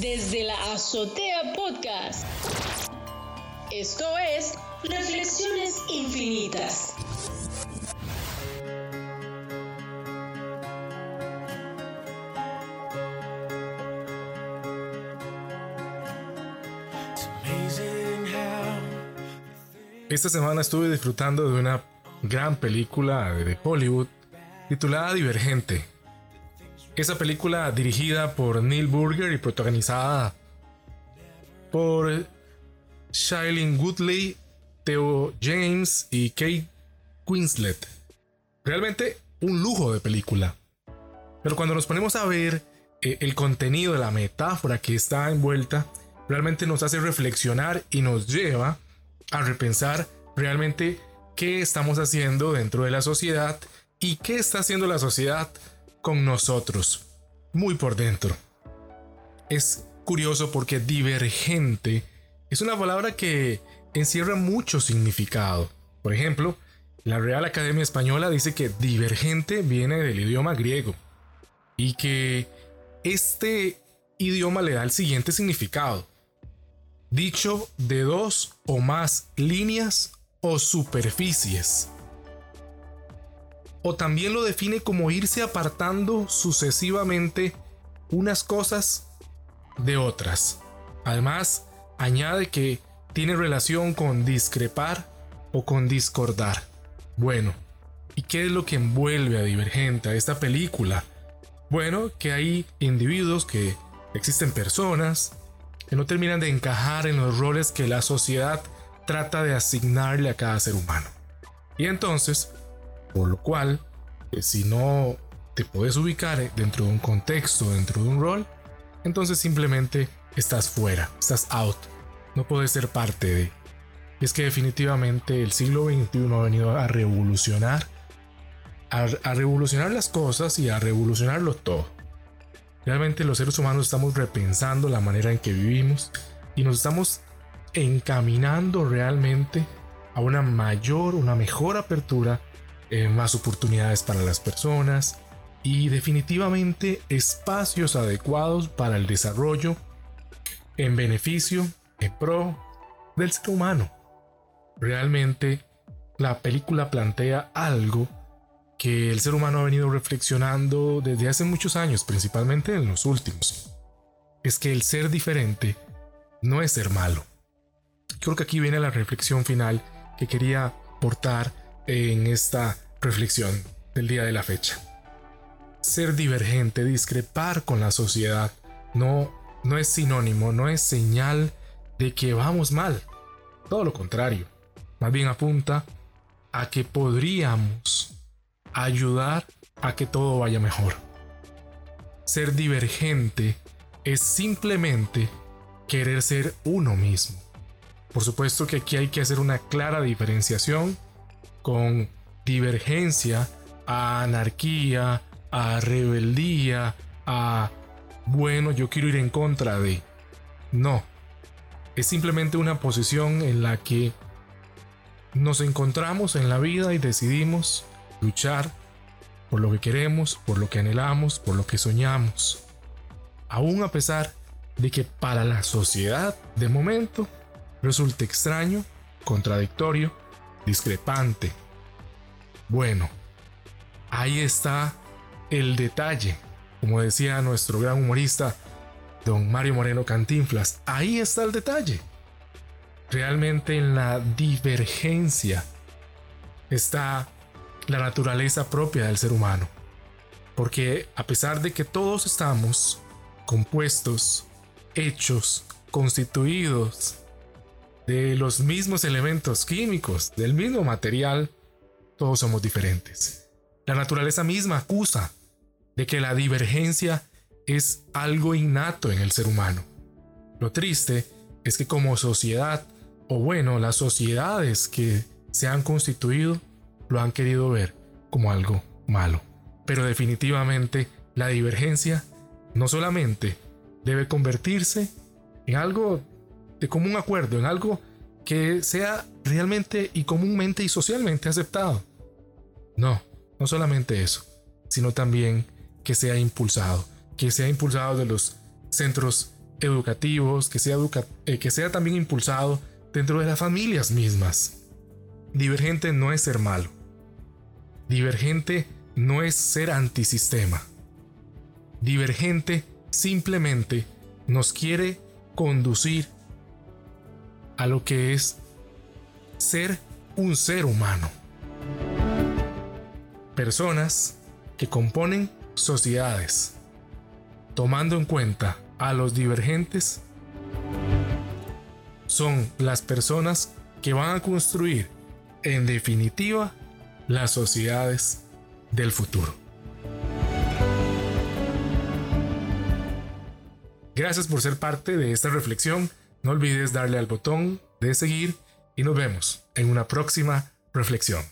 desde la Azotea Podcast. Esto es Reflexiones Infinitas. Esta semana estuve disfrutando de una gran película de Hollywood titulada Divergente. Esa película dirigida por Neil Burger y protagonizada por Shailene Woodley, Theo James y Kate Winslet. Realmente un lujo de película. Pero cuando nos ponemos a ver eh, el contenido de la metáfora que está envuelta, realmente nos hace reflexionar y nos lleva a repensar realmente qué estamos haciendo dentro de la sociedad y qué está haciendo la sociedad con nosotros, muy por dentro. Es curioso porque divergente es una palabra que encierra mucho significado. Por ejemplo, la Real Academia Española dice que divergente viene del idioma griego y que este idioma le da el siguiente significado dicho de dos o más líneas o superficies. O también lo define como irse apartando sucesivamente unas cosas de otras. Además, añade que tiene relación con discrepar o con discordar. Bueno, ¿y qué es lo que envuelve a Divergente a esta película? Bueno, que hay individuos que existen personas que no terminan de encajar en los roles que la sociedad trata de asignarle a cada ser humano. Y entonces, por lo cual, eh, si no te puedes ubicar dentro de un contexto, dentro de un rol, entonces simplemente estás fuera, estás out, no puedes ser parte de. Y es que definitivamente el siglo XXI ha venido a revolucionar, a revolucionar las cosas y a revolucionarlo todo. Realmente los seres humanos estamos repensando la manera en que vivimos y nos estamos encaminando realmente a una mayor, una mejor apertura, eh, más oportunidades para las personas y definitivamente espacios adecuados para el desarrollo en beneficio, en pro del ser humano. Realmente la película plantea algo que el ser humano ha venido reflexionando desde hace muchos años, principalmente en los últimos. Es que el ser diferente no es ser malo. Creo que aquí viene la reflexión final que quería aportar en esta reflexión del día de la fecha. Ser divergente, discrepar con la sociedad, no, no es sinónimo, no es señal de que vamos mal. Todo lo contrario. Más bien apunta a que podríamos ayudar a que todo vaya mejor. Ser divergente es simplemente querer ser uno mismo. Por supuesto que aquí hay que hacer una clara diferenciación con divergencia a anarquía, a rebeldía, a bueno, yo quiero ir en contra de. No. Es simplemente una posición en la que nos encontramos en la vida y decidimos luchar por lo que queremos, por lo que anhelamos, por lo que soñamos. Aún a pesar de que para la sociedad de momento resulte extraño, contradictorio, discrepante. Bueno, ahí está el detalle, como decía nuestro gran humorista, don Mario Moreno Cantinflas, ahí está el detalle. Realmente en la divergencia está la naturaleza propia del ser humano. Porque a pesar de que todos estamos compuestos, hechos, constituidos de los mismos elementos químicos, del mismo material, todos somos diferentes. La naturaleza misma acusa de que la divergencia es algo innato en el ser humano. Lo triste es que como sociedad, o bueno, las sociedades que se han constituido, lo han querido ver como algo malo. Pero definitivamente la divergencia no solamente debe convertirse en algo de común acuerdo, en algo que sea realmente y comúnmente y socialmente aceptado. No, no solamente eso, sino también que sea impulsado, que sea impulsado de los centros educativos, que sea, eh, que sea también impulsado dentro de las familias mismas. Divergente no es ser malo. Divergente no es ser antisistema. Divergente simplemente nos quiere conducir a lo que es ser un ser humano. Personas que componen sociedades, tomando en cuenta a los divergentes, son las personas que van a construir, en definitiva, las sociedades del futuro. Gracias por ser parte de esta reflexión. No olvides darle al botón de seguir y nos vemos en una próxima reflexión.